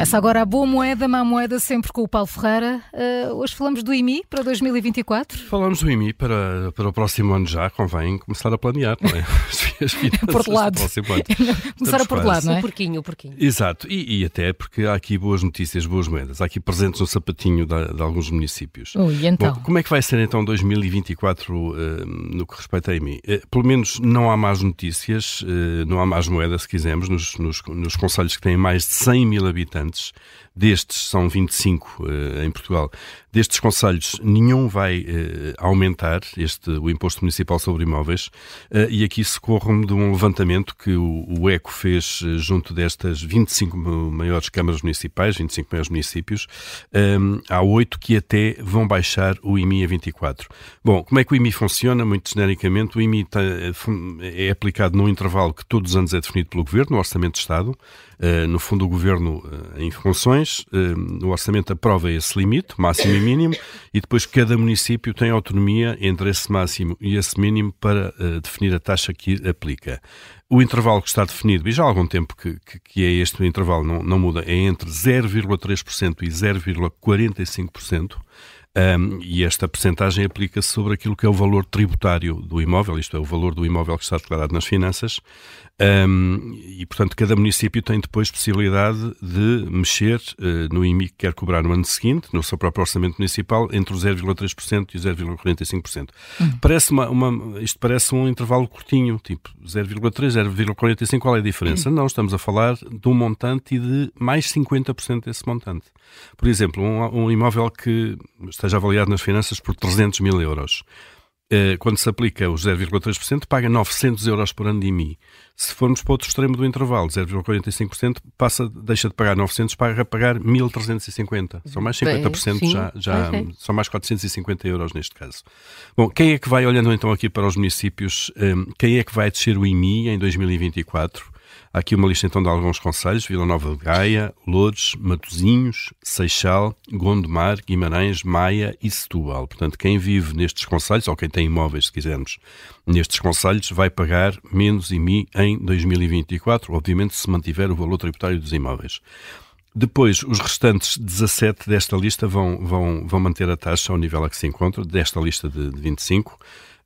Começa agora a boa moeda, má moeda, sempre com o Paulo Ferreira. Uh, hoje falamos do IMI para 2024. Falamos do IMI para, para o próximo ano já, convém começar a planear, não é? As por lado. começar a por lado, não é? O porquinho, o porquinho. Exato, e, e, até porque há aqui boas notícias, boas moedas. Há aqui presentes no sapatinho de, de alguns municípios. Ui, então? Bom, como é que vai ser então 2024 uh, no que respeita a IMI? Uh, pelo menos não há más notícias, uh, não há más moedas, se quisermos, nos, nos, nos conselhos que têm mais de 100 mil habitantes. Destes, são 25 uh, em Portugal. Destes conselhos, nenhum vai uh, aumentar este, o imposto municipal sobre imóveis. Uh, e aqui socorro-me de um levantamento que o, o ECO fez junto destas 25 maiores câmaras municipais, 25 maiores municípios. Um, há oito que até vão baixar o IMI a 24. Bom, como é que o IMI funciona? Muito genericamente, o IMI tá, é aplicado num intervalo que todos os anos é definido pelo Governo, no Orçamento de Estado. no fundo, o Governo, em funções, uh, o orçamento aprova esse limite, máximo e mínimo, e depois cada município tem autonomia entre esse máximo e esse mínimo para uh, definir a taxa que aplica. O intervalo que está definido, e já há algum tempo que, que, que é este intervalo, não, não muda, é entre 0,3% e 0,45%. Um, e esta percentagem aplica-se sobre aquilo que é o valor tributário do imóvel, isto é, o valor do imóvel que está declarado nas finanças, um, e portanto cada município tem depois possibilidade de mexer uh, no IMI que quer cobrar no ano seguinte, no seu próprio orçamento municipal, entre o 0,3% e o 0,45%. Uhum. Parece uma, uma, isto parece um intervalo curtinho, tipo 0,3, 0,45, qual é a diferença? Uhum. Não, estamos a falar de um montante e de mais 50% desse montante. Por exemplo, um, um imóvel que esteja avaliado nas finanças por 300 mil euros. Eh, quando se aplica os 0,3%, paga 900 euros por ano de IMI. Se formos para o outro extremo do intervalo, 0,45%, passa, deixa de pagar 900 para pagar 1.350. São mais 50%, Bem, já, já são mais 450 euros neste caso. Bom, quem é que vai, olhando então aqui para os municípios, eh, quem é que vai descer o IMI em 2024? Há aqui uma lista então de alguns conselhos: Vila Nova de Gaia, Lourdes, Matozinhos, Seixal, Gondomar, Guimarães, Maia e Setúbal. Portanto, quem vive nestes conselhos, ou quem tem imóveis, se quisermos, nestes conselhos, vai pagar menos IMI em 2024, obviamente se mantiver o valor tributário dos imóveis. Depois, os restantes 17 desta lista vão, vão, vão manter a taxa ao nível a que se encontra, desta lista de, de 25.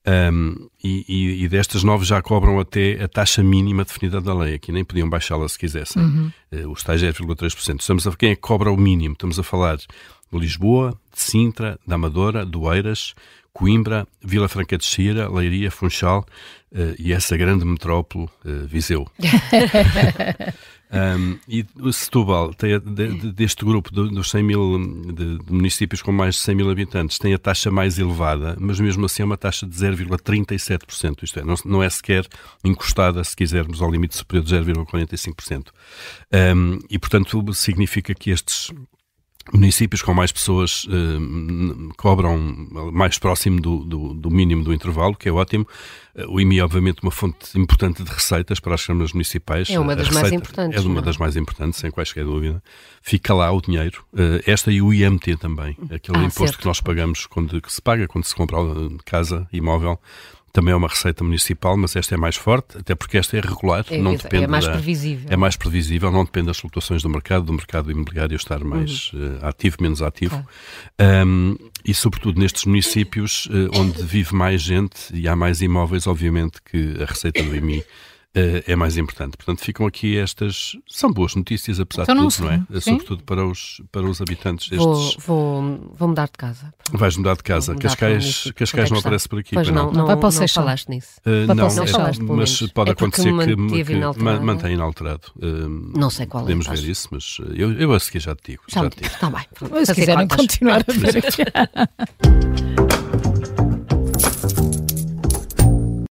Um, e, e, destas nove já cobram até a taxa mínima definida da lei. Aqui nem podiam baixá-la se quisessem. Uhum. Uh, os tais 0,3%. Estamos a quem é que cobra o mínimo? Estamos a falar de Lisboa, de Sintra, da Amadora, do Eiras, Coimbra, Vila Franca de Xira, Leiria, Funchal uh, e essa grande metrópole, uh, Viseu. Um, e Setúbal, tem, de, deste grupo dos 100 mil de, de, municípios com mais de 100 mil habitantes, tem a taxa mais elevada, mas mesmo assim é uma taxa de 0,37%. Isto é, não, não, é sequer encostada, se quisermos, ao limite superior de 0,45%. Um, e, portanto, significa que estes municípios com mais pessoas uh, cobram mais próximo do, do, do, mínimo do intervalo, que é ótimo. Uh, o IMI é, obviamente, uma fonte importante de receitas para as câmaras municipais. É uma das mais importantes. É uma não? É? das mais importantes, sem quaisquer dúvida. Fica lá o dinheiro. Uh, esta e o IMT também, aquele ah, imposto certo. que nós pagamos, quando, que se paga quando se compra casa, imóvel, também é uma receita municipal, mas esta é mais forte, até porque esta é regular, é, não é, depende é mais da, previsível. É mais previsível, não depende das flutuações do mercado, do mercado imobiliário estar mais uhum. uh, ativo, menos ativo. Um, e sobretudo nestes municípios uh, onde vive mais gente e há mais imóveis, obviamente que a receita do IMI é mais importante. Portanto, ficam aqui estas. São boas notícias, apesar então, de tudo, não, não é? Sim. Sobretudo para os, para os habitantes destes. Vou, vou, vou mudar de casa. Vais mudar de casa. Mudar Cascais, Cascais não aparece por aqui. Pois não, não, não, não falaste nisso. Uh, não, não falaste, mas pode é acontecer que, que mantém inalterado. Uh, não sei qual podemos é. Podemos ver isso, mas eu, eu a seguir já te digo. Já, já te digo. Está bem. Se quiserem continuar a ver aqui.